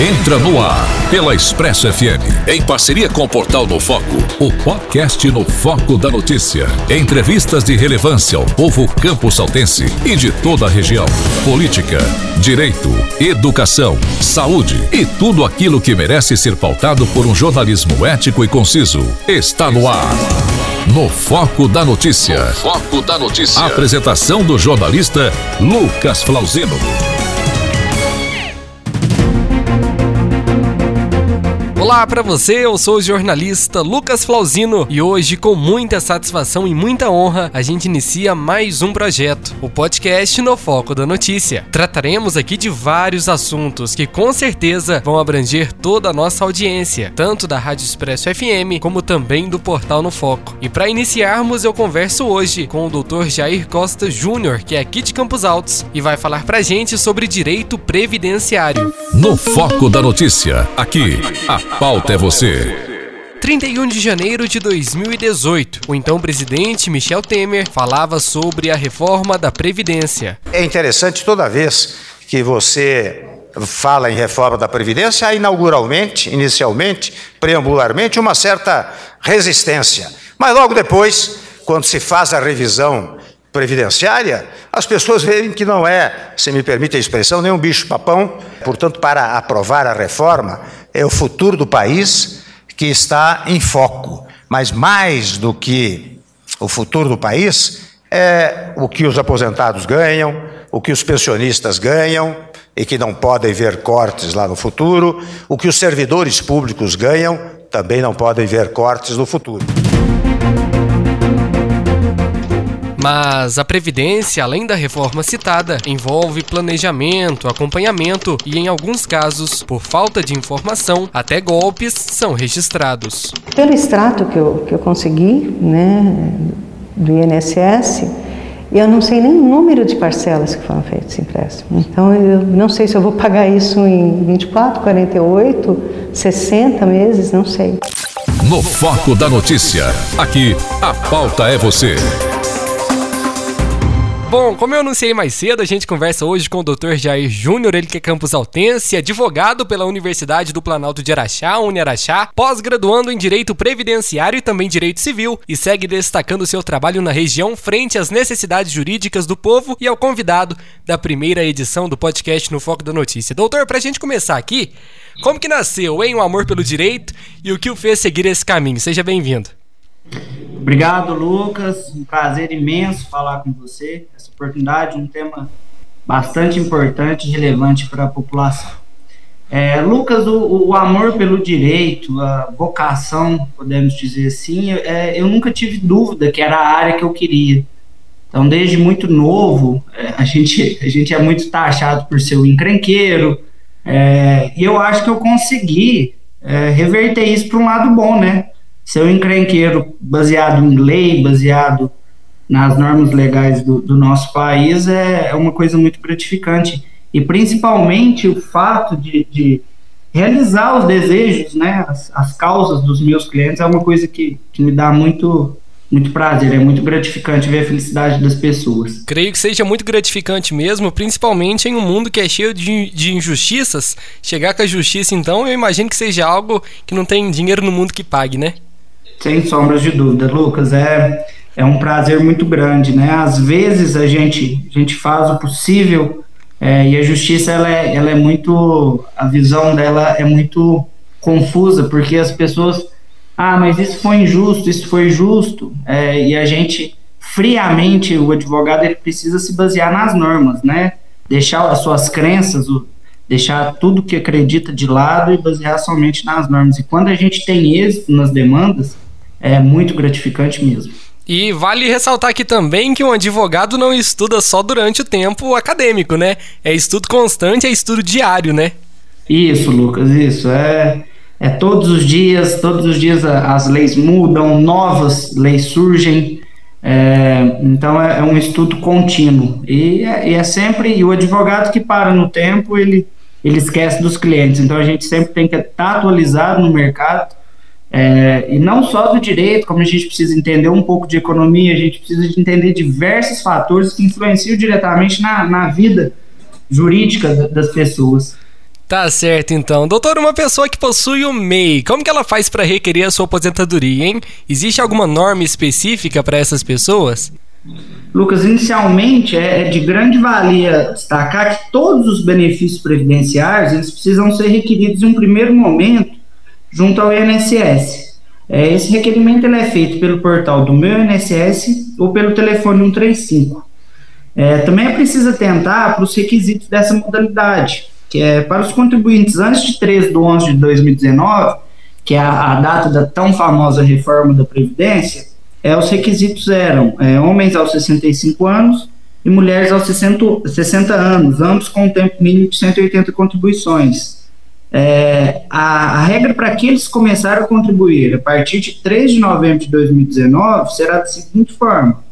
Entra no ar pela Expresso FM, em parceria com o Portal No Foco, o podcast No Foco da Notícia. Entrevistas de relevância ao povo campo-saltense e de toda a região. Política, direito, educação, saúde e tudo aquilo que merece ser pautado por um jornalismo ético e conciso. Está no ar. No Foco da Notícia. No Foco da Notícia. Apresentação do jornalista Lucas Flauzino. Olá para você, eu sou o jornalista Lucas Flauzino e hoje, com muita satisfação e muita honra, a gente inicia mais um projeto, o podcast No Foco da Notícia. Trataremos aqui de vários assuntos que com certeza vão abranger toda a nossa audiência, tanto da Rádio Expresso FM como também do portal No Foco. E para iniciarmos, eu converso hoje com o Dr. Jair Costa Júnior, que é aqui de Campos Altos, e vai falar pra gente sobre direito previdenciário. No Foco da Notícia, aqui, a pauta é você. 31 de janeiro de 2018, o então presidente Michel Temer falava sobre a reforma da Previdência. É interessante toda vez que você fala em reforma da Previdência, há inauguralmente, inicialmente, preambularmente, uma certa resistência. Mas logo depois, quando se faz a revisão previdenciária, as pessoas veem que não é, se me permite a expressão, nem um bicho-papão. Portanto, para aprovar a reforma, é o futuro do país que está em foco. Mas mais do que o futuro do país, é o que os aposentados ganham, o que os pensionistas ganham e que não podem ver cortes lá no futuro, o que os servidores públicos ganham, também não podem ver cortes no futuro. Mas a Previdência, além da reforma citada, envolve planejamento, acompanhamento e, em alguns casos, por falta de informação, até golpes são registrados. Pelo extrato que eu, que eu consegui né, do INSS, eu não sei nem o número de parcelas que foram feitas empréstimo. Então, eu não sei se eu vou pagar isso em 24, 48, 60 meses, não sei. No Foco da Notícia. Aqui, a pauta é você. Bom, como eu anunciei mais cedo, a gente conversa hoje com o Dr. Jair Júnior, ele que é campus altense, advogado pela Universidade do Planalto de Araxá, Uniaraxá, pós-graduando em Direito Previdenciário e também Direito Civil, e segue destacando seu trabalho na região frente às necessidades jurídicas do povo e ao convidado da primeira edição do podcast No Foco da Notícia. Doutor, pra gente começar aqui, como que nasceu, hein, o amor pelo direito e o que o fez seguir esse caminho? Seja bem-vindo. Obrigado, Lucas. Um prazer imenso falar com você. Essa oportunidade, um tema bastante importante e relevante para a população. É, Lucas, o, o, amor pelo direito, a vocação, podemos dizer assim, é, eu nunca tive dúvida que era a área que eu queria. Então, desde muito novo, é, a, gente, a gente é muito taxado por ser o encrenqueiro, é, e eu acho que eu consegui é, reverter isso para um lado bom, né? Ser um encrenqueiro baseado em lei, baseado nas normas legais do, do nosso país é, é, uma coisa muito gratificante. E principalmente o fato de, de realizar os desejos, né, as, as, causas dos meus clientes é uma coisa que, que me dá muito, muito prazer, é muito gratificante ver a felicidade das pessoas. Creio que seja muito gratificante mesmo, principalmente em um mundo que é cheio de, de injustiças. Chegar com a justiça, então, eu imagino que seja algo que não tem dinheiro no mundo que pague, né? Sem sombras de dúvida, Lucas. É, é um prazer muito grande, né? Às vezes a gente, a gente faz o possível é, e a justiça ela é, ela é muito, a visão dela é muito confusa porque as pessoas, ah, mas isso foi injusto, isso foi justo, é, e a gente friamente o advogado ele precisa se basear nas normas, né? Deixar as suas crenças, o, deixar tudo que acredita de lado e basear somente nas normas. E quando a gente tem êxito nas demandas, é muito gratificante mesmo. E vale ressaltar aqui também que um advogado não estuda só durante o tempo acadêmico, né? É estudo constante, é estudo diário, né? Isso, Lucas, isso. É, é todos os dias, todos os dias as leis mudam, novas leis surgem. É, então é, é, um estudo contínuo. E é, e é, sempre, e o advogado que para no tempo, ele, ele esquece dos clientes. Então a gente sempre tem que estar atualizado no mercado é, e não só do direito, como a gente precisa entender um pouco de economia, a gente precisa de entender diversos fatores que influenciam diretamente na, na vida jurídica das pessoas. Tá certo, então. Doutor, uma pessoa que possui o MEI, como que ela faz para requerer a sua aposentadoria, hein? Existe alguma norma específica para essas pessoas? Lucas, inicialmente é, é de grande valia destacar que todos os benefícios previdenciários eles precisam ser requeridos em um primeiro momento junto ao INSS. É, esse requerimento ele é feito pelo portal do meu INSS ou pelo telefone 135. É, também é preciso atentar para os requisitos dessa modalidade que é para os contribuintes antes de 3 de 11 de 2019, que é a, a data da tão famosa reforma da Previdência, é, os requisitos eram é, homens aos 65 anos e mulheres aos 60, 60 anos, ambos com um tempo mínimo de 180 contribuições. É, a, a, regra para que eles começaram a contribuir a partir de 3 de novembro de 2019 será da seguinte forma: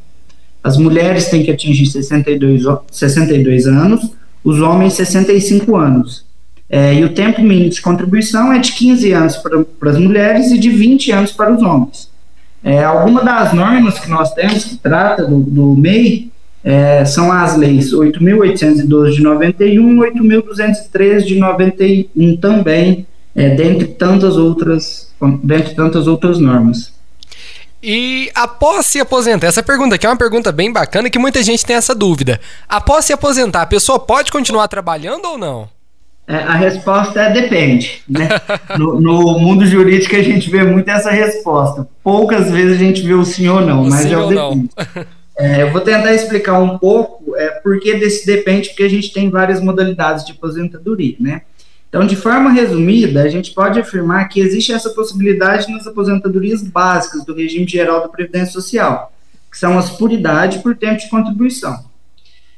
as mulheres têm que atingir 62, 62 anos, os homens 65 anos. É, e o tempo mínimo de contribuição é de 15 anos para, as mulheres e de 20 anos para os homens. É, algumas das normas que nós temos que trata do, do MEI é, são as leis 8.812 de 91 8.203 de 91 também, é, dentre tantas outras dentre tantas outras normas. E após se aposentar, essa pergunta aqui é uma pergunta bem bacana que muita gente tem essa dúvida. Após se aposentar, a pessoa pode continuar trabalhando ou não? É, a resposta é depende. Né? no, no, mundo jurídico a gente vê muito essa resposta. Poucas vezes a gente vê o sim ou não, o mas é o depende. É, eu vou tentar explicar um pouco é, por que desse depende, porque a gente tem várias modalidades de aposentadoria, né? Então, de forma resumida, a gente pode afirmar que existe essa possibilidade nas aposentadorias básicas do regime geral da Previdência Social, que são as por idade por tempo de contribuição.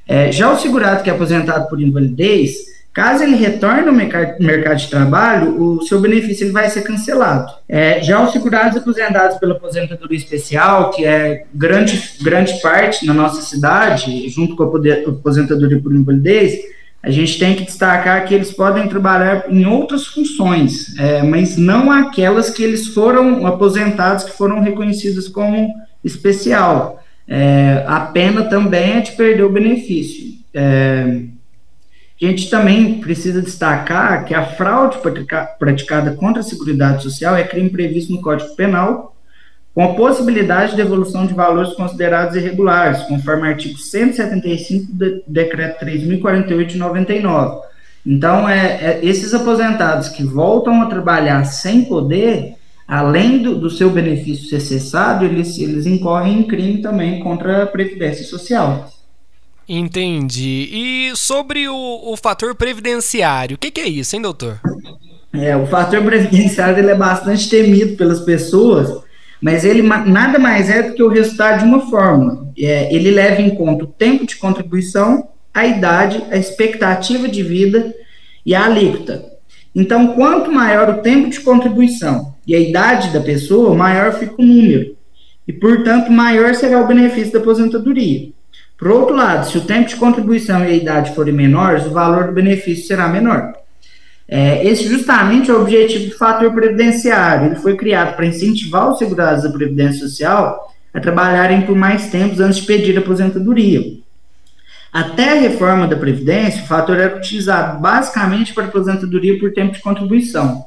É, já o segurado que é aposentado por invalidez, caso ele retorne ao mercado de trabalho, o seu benefício ele vai ser cancelado. É, já os segurados aposentados pela aposentadoria especial, que é grande, grande parte na nossa cidade, junto com a aposentadoria por invalidez, a gente tem que destacar que eles podem trabalhar em outras funções, é, mas não aquelas que eles foram aposentados, que foram reconhecidas como especial. É, a pena também é de perder o benefício. É, a gente também precisa destacar que a fraude praticada contra a Seguridade Social é crime previsto no Código Penal com a possibilidade de devolução de valores considerados irregulares, conforme artigo 175 do Decreto 3.048 de 99. Então, é, é, esses aposentados que voltam a trabalhar sem poder, além do, do seu benefício ser cessado, eles, eles incorrem em crime também contra a Previdência Social. Entendi. E sobre o, o fator previdenciário, o que, que, é isso, hein, doutor? É, o fator previdenciário ele é bastante temido pelas pessoas, mas ele nada mais é do que o resultado de uma fórmula. É, ele leva em conta o tempo de contribuição, a idade, a expectativa de vida e a alíquota. Então, quanto maior o tempo de contribuição e a idade da pessoa, maior fica o número. E, portanto, maior será o benefício da aposentadoria. Por outro lado, se o tempo de contribuição e a idade forem menores, o valor do benefício será menor. É, esse justamente é o objetivo do fator previdenciário. Ele foi criado para incentivar os segurados da Previdência Social a trabalharem por mais tempos antes de pedir aposentadoria. Até a reforma da Previdência, o fator era utilizado basicamente para aposentadoria por tempo de contribuição.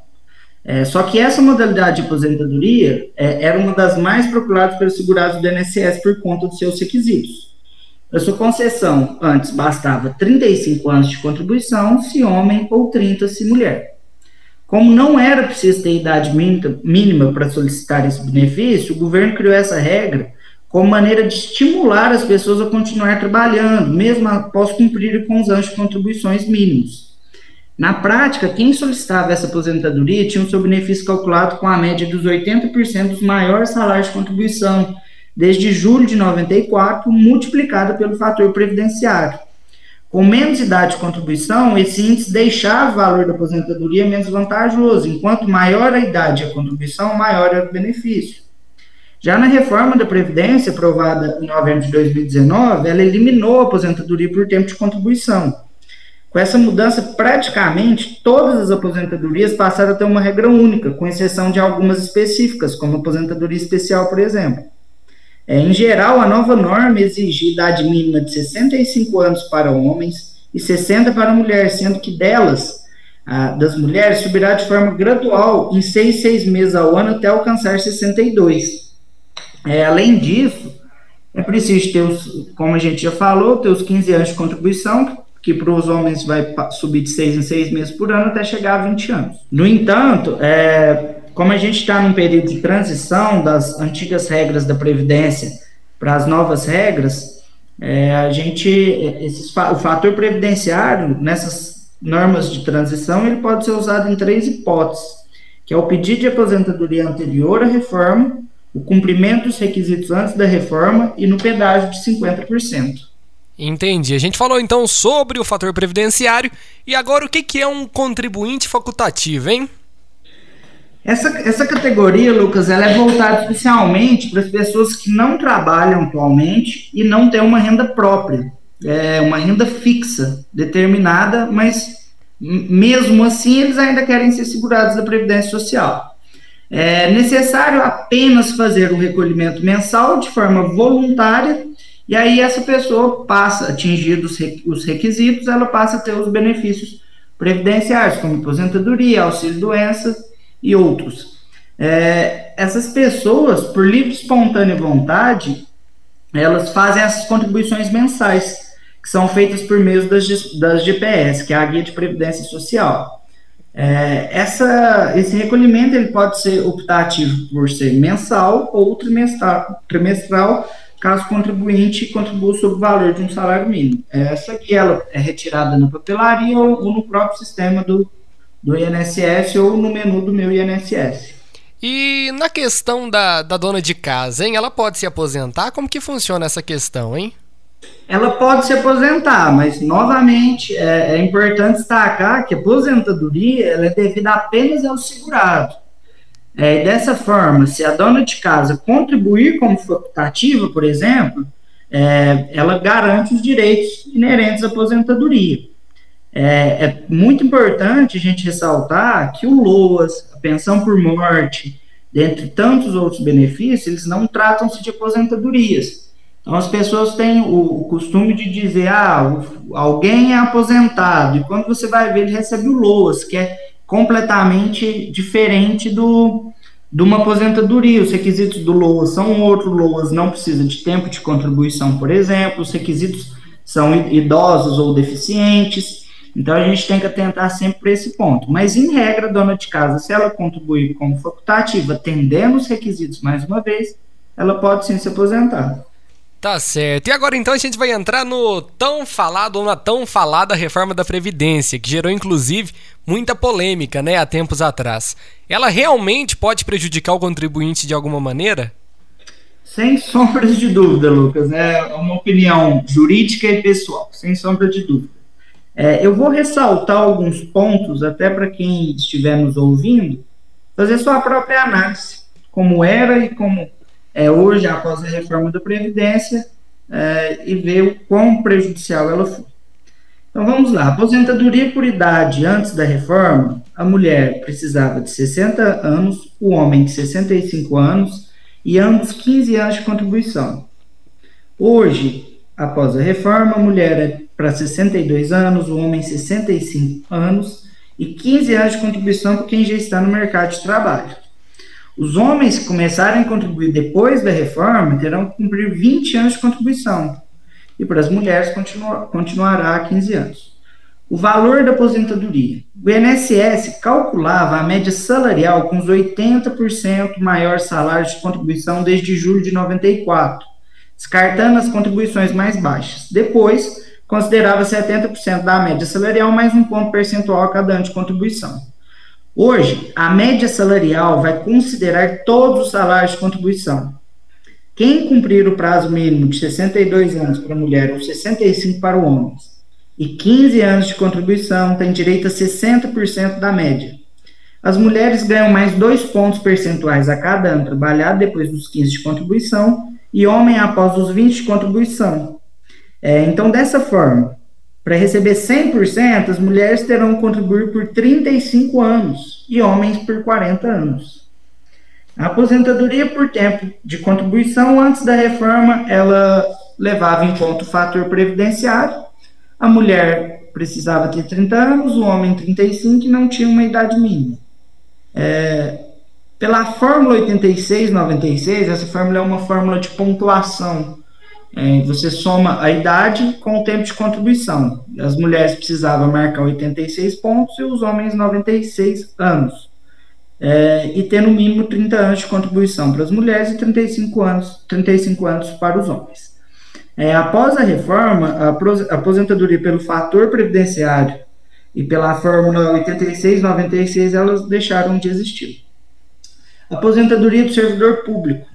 É, só que essa modalidade de aposentadoria é, era uma das mais procuradas pelos segurados do INSS por conta dos seus requisitos. A sua concessão antes bastava 35 anos de contribuição, se homem, ou 30 se mulher. Como não era preciso ter idade mínima para solicitar esse benefício, o governo criou essa regra como maneira de estimular as pessoas a continuar trabalhando, mesmo após cumprir com os anos de contribuições mínimos. Na prática, quem solicitava essa aposentadoria tinha o seu benefício calculado com a média dos 80% dos maiores salários de contribuição, desde julho de 94, multiplicada pelo fator previdenciário. Com menos idade de contribuição, esse índice deixava o valor da aposentadoria menos vantajoso, enquanto maior a idade e a contribuição, maior era o benefício. Já na reforma da Previdência, aprovada em novembro de 2019, ela eliminou a aposentadoria por tempo de contribuição. Com essa mudança, praticamente todas as aposentadorias passaram a ter uma regra única, com exceção de algumas específicas, como a aposentadoria especial, por exemplo. É, em geral, a nova norma exige idade mínima de 65 anos para homens e 60 para mulheres, sendo que delas, das mulheres subirá de forma gradual em seis, seis meses ao ano até alcançar 62. É, além disso, é preciso ter, os, como a gente já falou, ter os 15 anos de contribuição, que para os homens vai subir de seis em seis meses por ano até chegar a 20 anos. No entanto, é, como a gente está num período de transição das antigas regras da Previdência para as novas regras, é, a gente, esses, o fator previdenciário, nessas normas de transição, ele pode ser usado em três hipóteses, que é o pedido de aposentadoria anterior à reforma, o cumprimento dos requisitos antes da reforma e no pedágio de 50%. Entendi. A gente falou então sobre o fator previdenciário e agora o que é um contribuinte facultativo, hein? Essa, essa categoria, Lucas, ela é voltada especialmente para as pessoas que não trabalham atualmente e não têm uma renda própria, é uma renda fixa, determinada, mas mesmo assim eles ainda querem ser segurados da Previdência Social. É necessário apenas fazer o recolhimento mensal de forma voluntária, e aí essa pessoa passa, atingidos os requisitos, ela passa a ter os benefícios previdenciários, como aposentadoria, auxílio-doença e outros. É, essas pessoas, por livre espontânea vontade, elas fazem essas contribuições mensais, que são feitas por meio das, das GPS, que é a Guia de Previdência Social. É, essa, esse recolhimento ele pode ser optativo por ser mensal ou trimestral, trimestral caso o contribuinte contribua sobre o valor de um salário mínimo. Essa guia ela é retirada na papelaria ou, ou no próprio sistema do, do INSS ou no menu do meu INSS. E na questão da, da dona de casa, hein? Ela pode se aposentar? Como que funciona essa questão, hein? Ela pode se aposentar, mas novamente é, é importante destacar que a aposentadoria ela é devida apenas ao segurado. É, dessa forma, se a dona de casa contribuir como facultativa, por exemplo, é, ela garante os direitos inerentes à aposentadoria. É, é, muito importante a gente ressaltar que o LOAS, a pensão por morte, dentre tantos outros benefícios, eles não tratam-se de aposentadorias. Então, as pessoas têm o, o costume de dizer, ah, alguém é aposentado, e quando você vai ver, ele recebe o LOAS, que é completamente diferente do, de uma aposentadoria. Os requisitos do LOAS são outros, o LOAS não precisa de tempo de contribuição, por exemplo, os requisitos são idosos ou deficientes, então a gente tem que atentar sempre para esse ponto. Mas, em regra, a dona de casa, se ela contribuir como facultativa, atendendo os requisitos mais uma vez, ela pode sim se aposentar. Tá certo. E agora então a gente vai entrar no tão falado ou na tão falada reforma da Previdência, que gerou inclusive muita polêmica, né, há tempos atrás. Ela realmente pode prejudicar o contribuinte de alguma maneira? Sem sombras de dúvida, Lucas. É uma opinião jurídica e pessoal, sem sombra de dúvida. É, eu vou ressaltar alguns pontos, até para quem estiver nos ouvindo, fazer sua própria análise, como era e como é hoje, após a reforma da Previdência, é, e ver o quão prejudicial ela foi. Então vamos lá: aposentadoria por idade antes da reforma, a mulher precisava de 60 anos, o homem de 65 anos e ambos 15 anos de contribuição. Hoje, após a reforma, a mulher é para 62 anos, o homem 65 anos e 15 anos de contribuição para quem já está no mercado de trabalho. Os homens que começarem a contribuir depois da reforma terão que cumprir 20 anos de contribuição. E para as mulheres continua, continuará a 15 anos. O valor da aposentadoria. O INSS calculava a média salarial com os 80% maior salário de contribuição desde julho de 94, descartando as contribuições mais baixas. Depois, considerava 70% da média salarial mais um ponto percentual a cada ano de contribuição. Hoje, a média salarial vai considerar todos os salários de contribuição. Quem cumprir o prazo mínimo de 62 anos para a mulher ou 65 para o homem e 15 anos de contribuição tem direito a 60% da média. As mulheres ganham mais dois pontos percentuais a cada ano trabalhado depois dos 15 de contribuição e homem após os 20 de contribuição. É, então, dessa forma, para receber 100%, as mulheres terão que contribuir por 35 anos e homens por 40 anos. A aposentadoria por tempo de contribuição antes da reforma, ela levava em conta o fator previdenciário. A mulher precisava ter 30 anos, o homem 35 e não tinha uma idade mínima. É, pela fórmula 8696, essa fórmula é uma fórmula de pontuação. É, você soma a idade com o tempo de contribuição. As mulheres precisavam marcar 86 pontos e os homens 96 anos. É, e ter no mínimo 30 anos de contribuição para as mulheres e 35 anos, 35 anos para os homens. É, após a reforma, a aposentadoria pelo fator previdenciário e pela fórmula 8696 elas deixaram de existir. Aposentadoria do servidor público.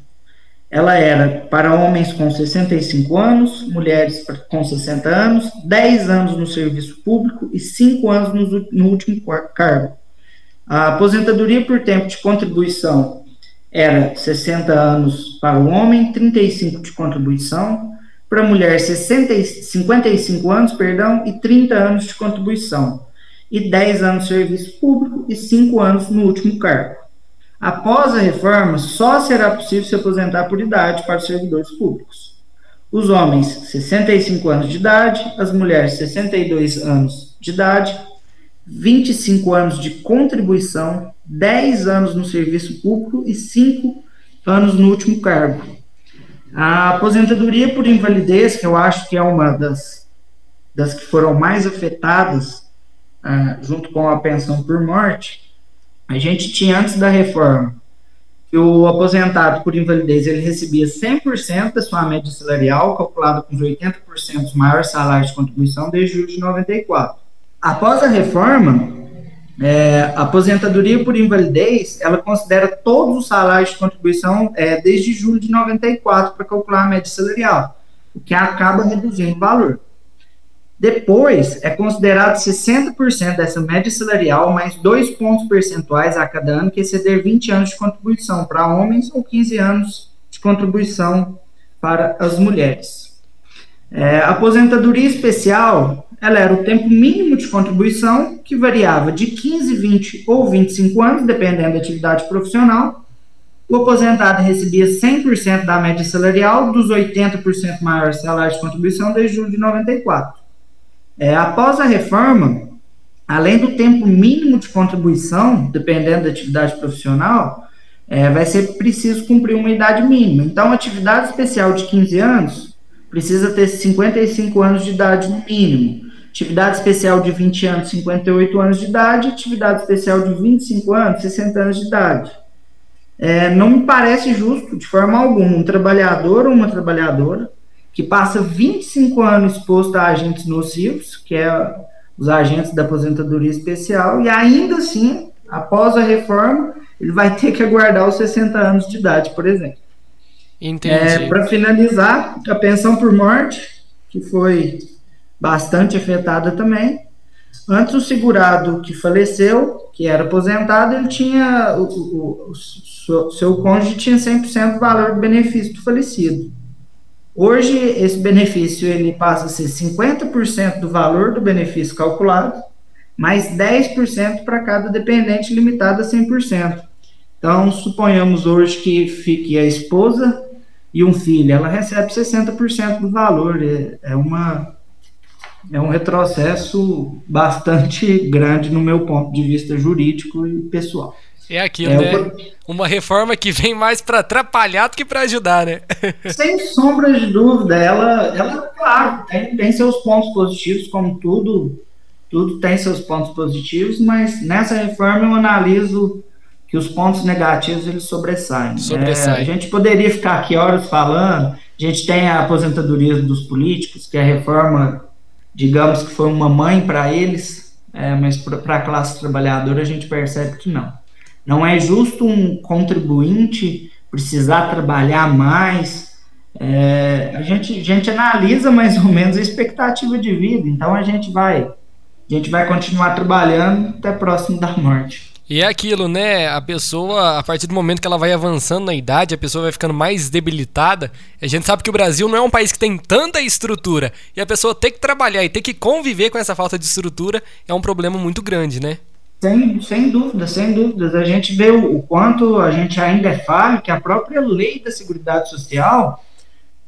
Ela era para homens com 65 anos, mulheres com 60 anos, 10 anos no serviço público e 5 anos no, no último cargo. A aposentadoria por tempo de contribuição era 60 anos para o homem, 35 de contribuição, para a mulher 60, 55 anos, perdão, e 30 anos de contribuição, e 10 anos de serviço público e 5 anos no último cargo. Após a reforma, só será possível se aposentar por idade para os servidores públicos. Os homens, 65 anos de idade, as mulheres, 62 anos de idade, 25 anos de contribuição, 10 anos no serviço público e 5 anos no último cargo. A aposentadoria por invalidez, que eu acho que é uma das, das que foram mais afetadas, ah, junto com a pensão por morte, a gente tinha antes da reforma que o aposentado por invalidez ele recebia 100% da sua média salarial, calculada com os 80% dos maiores salários de contribuição desde julho de 94. Após a reforma, é, a aposentadoria por invalidez, ela considera todos os salários de contribuição é, desde julho de 94 para calcular a média salarial, o que acaba reduzindo o valor. Depois, é considerado 60% dessa média salarial mais dois pontos percentuais a cada ano que exceder 20 anos de contribuição para homens ou 15 anos de contribuição para as mulheres. É, a aposentadoria especial, ela era o tempo mínimo de contribuição, que variava de 15, 20 ou 25 anos, dependendo da atividade profissional. O aposentado recebia 100% da média salarial dos 80% maiores salários de contribuição desde julho de 94. É, após a reforma, além do tempo mínimo de contribuição, dependendo da atividade profissional, é, vai ser preciso cumprir uma idade mínima. Então, atividade especial de 15 anos precisa ter 55 anos de idade no mínimo. Atividade especial de 20 anos, 58 anos de idade. Atividade especial de 25 anos, 60 anos de idade. É, não me parece justo, de forma alguma, um trabalhador ou uma trabalhadora que passa 25 anos exposto a agentes nocivos, que é os agentes da aposentadoria especial, e ainda assim, após a reforma, ele vai ter que aguardar os 60 anos de idade, por exemplo. Entendi. É, Para finalizar, a pensão por morte, que foi bastante afetada também. Antes, o segurado que faleceu, que era aposentado, ele tinha. O, o, o seu cônjuge tinha 100% do valor do benefício do falecido. Hoje, esse benefício ele passa a ser 50% do valor do benefício calculado, mais 10% para cada dependente limitado a 100%. Então, suponhamos hoje que fique a esposa e um filho, ela recebe 60% do valor. É, é, uma, é um retrocesso bastante grande no meu ponto de vista jurídico e pessoal. É aquilo, é, né? Uma reforma que vem mais para atrapalhar do que para ajudar, né? Sem sombra de dúvida, ela, ela claro, tem, tem seus pontos positivos, como tudo, tudo tem seus pontos positivos, mas nessa reforma eu analiso que os pontos negativos eles sobressaem. Sobressai. É, a gente poderia ficar aqui horas falando, a gente tem a aposentadoria dos políticos, que é a reforma, digamos que foi uma mãe para eles, é, mas para a classe trabalhadora a gente percebe que não. Não é justo um contribuinte precisar trabalhar mais. É, a, gente, a gente analisa mais ou menos a expectativa de vida, então a gente vai, a gente vai continuar trabalhando até próximo da morte. E é aquilo, né? A pessoa, a partir do momento que ela vai avançando na idade, a pessoa vai ficando mais debilitada. A gente sabe que o Brasil não é um país que tem tanta estrutura. E a pessoa ter que trabalhar e ter que conviver com essa falta de estrutura é um problema muito grande, né? Sem, sem dúvida, sem dúvidas. A gente vê o, o, quanto a gente ainda é falho, que a própria lei da Seguridade Social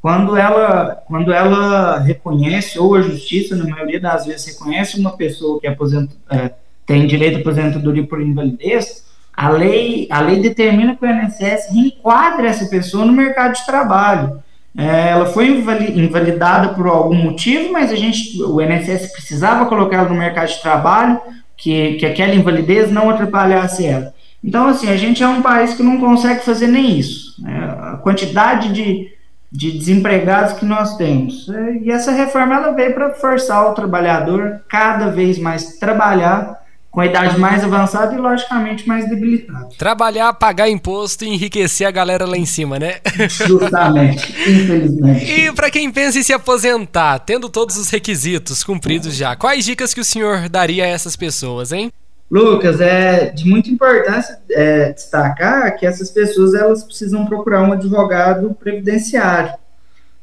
quando ela, quando ela reconhece, ou a justiça, na maioria das vezes, reconhece uma pessoa que aposenta, é, tem direito à aposentadoria por invalidez, a lei, a lei determina que o INSS reenquadre essa pessoa no mercado de trabalho. É, ela foi invalidada por algum motivo, mas a gente, o INSS precisava colocá-la no mercado de trabalho, que, que aquela invalidez não atrapalhasse ela. Então, assim, a gente é um país que não consegue fazer nem isso. Né? A quantidade de, de desempregados que nós temos. E essa reforma ela veio para forçar o trabalhador cada vez mais trabalhar com a idade mais avançada e, logicamente, mais debilitada. Trabalhar, pagar imposto e enriquecer a galera lá em cima, né? Justamente, infelizmente. E para quem pensa em se aposentar, tendo todos os requisitos cumpridos já, quais dicas que o senhor daria a essas pessoas, hein? Lucas, é de muita importância é, destacar que essas pessoas elas precisam procurar um advogado previdenciário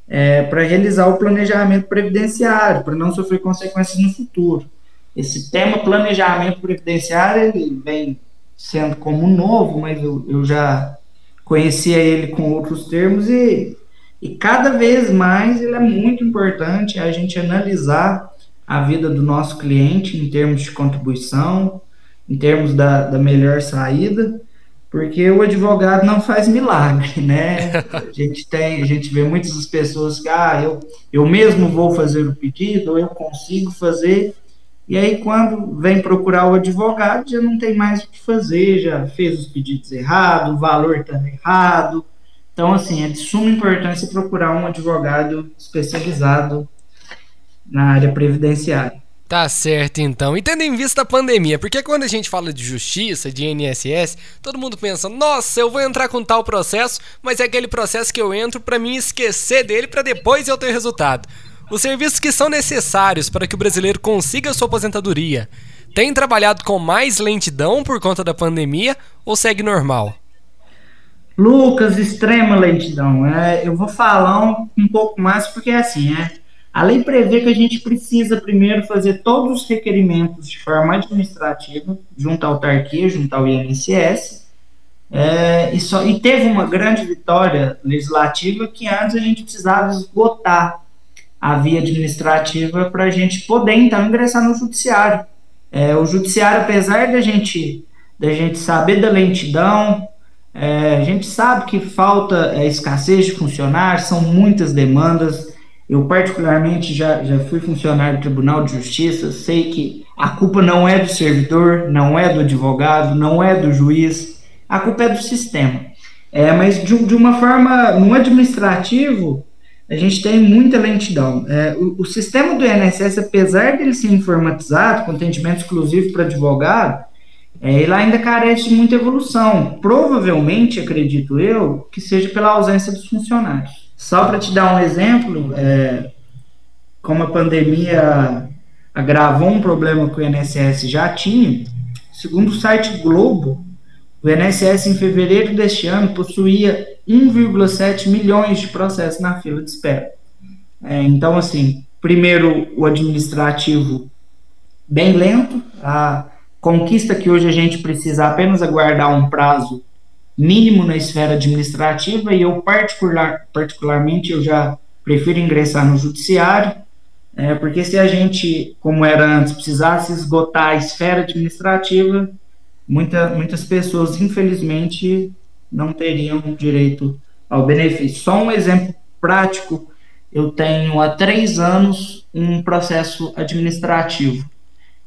é, para realizar o planejamento previdenciário, para não sofrer consequências no futuro. Esse tema planejamento previdenciário ele vem sendo como novo, mas eu, eu já conhecia ele com outros termos e, e cada vez mais ele é muito importante a gente analisar a vida do nosso cliente em termos de contribuição, em termos da, da melhor saída, porque o advogado não faz milagre, né? A gente tem, a gente vê muitas pessoas que, ah, eu, eu mesmo vou fazer o pedido, eu consigo fazer, e aí, quando vem procurar o advogado, já não tem mais o que fazer, já fez os pedidos errados, o valor está errado. Então, assim, é de suma importância procurar um advogado especializado na área previdenciária. Tá certo, então. E tendo em vista a pandemia, porque quando a gente fala de justiça, de INSS, todo mundo pensa: nossa, eu vou entrar com tal processo, mas é aquele processo que eu entro para mim esquecer dele para depois eu ter resultado. Os serviços que são necessários para que o brasileiro consiga sua aposentadoria têm trabalhado com mais lentidão por conta da pandemia ou segue normal? Lucas, extrema lentidão. É, eu vou falar um, um pouco mais porque é assim, é, a lei prevê que a gente precisa primeiro fazer todos os requerimentos de forma administrativa, junto à autarquia, junto ao INSS, é, e, só, e teve uma grande vitória legislativa que antes a gente precisava esgotar a via administrativa para a gente poder então ingressar no judiciário. É, o judiciário, apesar da gente da gente saber da lentidão, é, a gente sabe que falta é, escassez de funcionários, são muitas demandas. Eu, particularmente, já, já fui funcionário do Tribunal de Justiça, sei que a culpa não é do servidor, não é do advogado, não é do juiz, a culpa é do sistema. É, mas de, de uma forma, no administrativo, a gente tem muita lentidão. É, o, o, sistema do INSS, apesar dele ser informatizado, com atendimento exclusivo para advogado, é, ele ainda carece de muita evolução. Provavelmente, acredito eu, que seja pela ausência dos funcionários. Só para te dar um exemplo, é, como a pandemia agravou um problema que o INSS já tinha, segundo o site Globo, o INSS, em fevereiro deste ano, possuía 1,7 milhões de processos na fila de espera. É, então, assim, primeiro, o administrativo bem lento, a conquista que hoje a gente precisa apenas aguardar um prazo mínimo na esfera administrativa, e eu, particular, particularmente, eu já prefiro ingressar no judiciário, é, porque se a gente, como era antes, precisasse esgotar a esfera administrativa, muita, muitas pessoas, infelizmente, não teriam direito ao benefício. Só um exemplo prático: eu tenho há três anos um processo administrativo.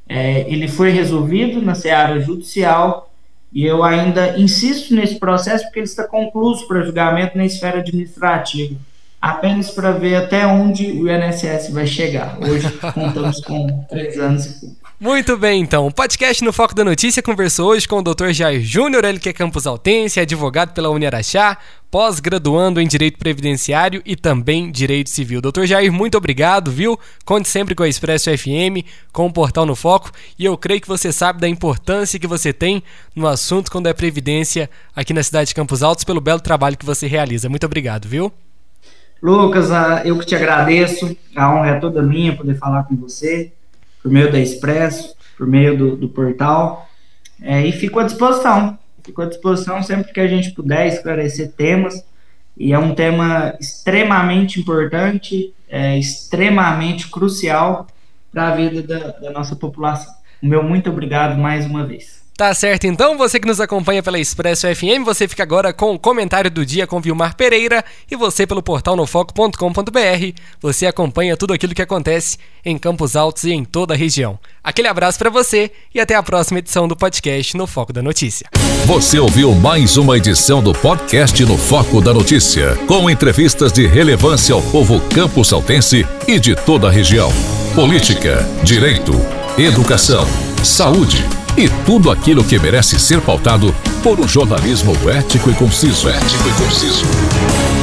É, ele foi resolvido na seara judicial e eu ainda insisto nesse processo porque ele está concluído para julgamento na esfera administrativa, apenas para ver até onde o INSS vai chegar. Hoje contamos com três anos e pouco. Muito bem, então. O podcast no Foco da Notícia conversou hoje com o Dr. Jair Júnior, ele que é campus altense, advogado pela Uniaraxá, pós-graduando em Direito Previdenciário e também Direito Civil. Doutor Jair, muito obrigado, viu? Conte sempre com a Expresso FM, com o Portal no Foco, e eu creio que você sabe da importância que você tem no assunto quando é Previdência aqui na cidade de Campos Altos, pelo belo trabalho que você realiza. Muito obrigado, viu? Lucas, ah, eu que te agradeço, a honra é toda minha poder falar com você por meio da Expresso, por meio do, do portal. É, e fico à disposição. Fico à disposição sempre que a gente puder esclarecer temas. e é um tema extremamente importante, é, extremamente crucial para a vida da, da nossa população. O meu muito obrigado mais uma vez. Tá certo, então você que nos acompanha pela Expresso FM, você fica agora com o comentário do dia com Vilmar Pereira e você pelo portal nofoco.com.br, você acompanha tudo aquilo que acontece em Campos Altos e em toda a região. Aquele abraço para você e até a próxima edição do podcast No Foco da Notícia. Você ouviu mais uma edição do podcast No Foco da Notícia, com entrevistas de relevância ao povo campos altense e de toda a região. Política, direito, educação, saúde e tudo aquilo que merece ser pautado por um jornalismo ético e conciso. Ético e conciso.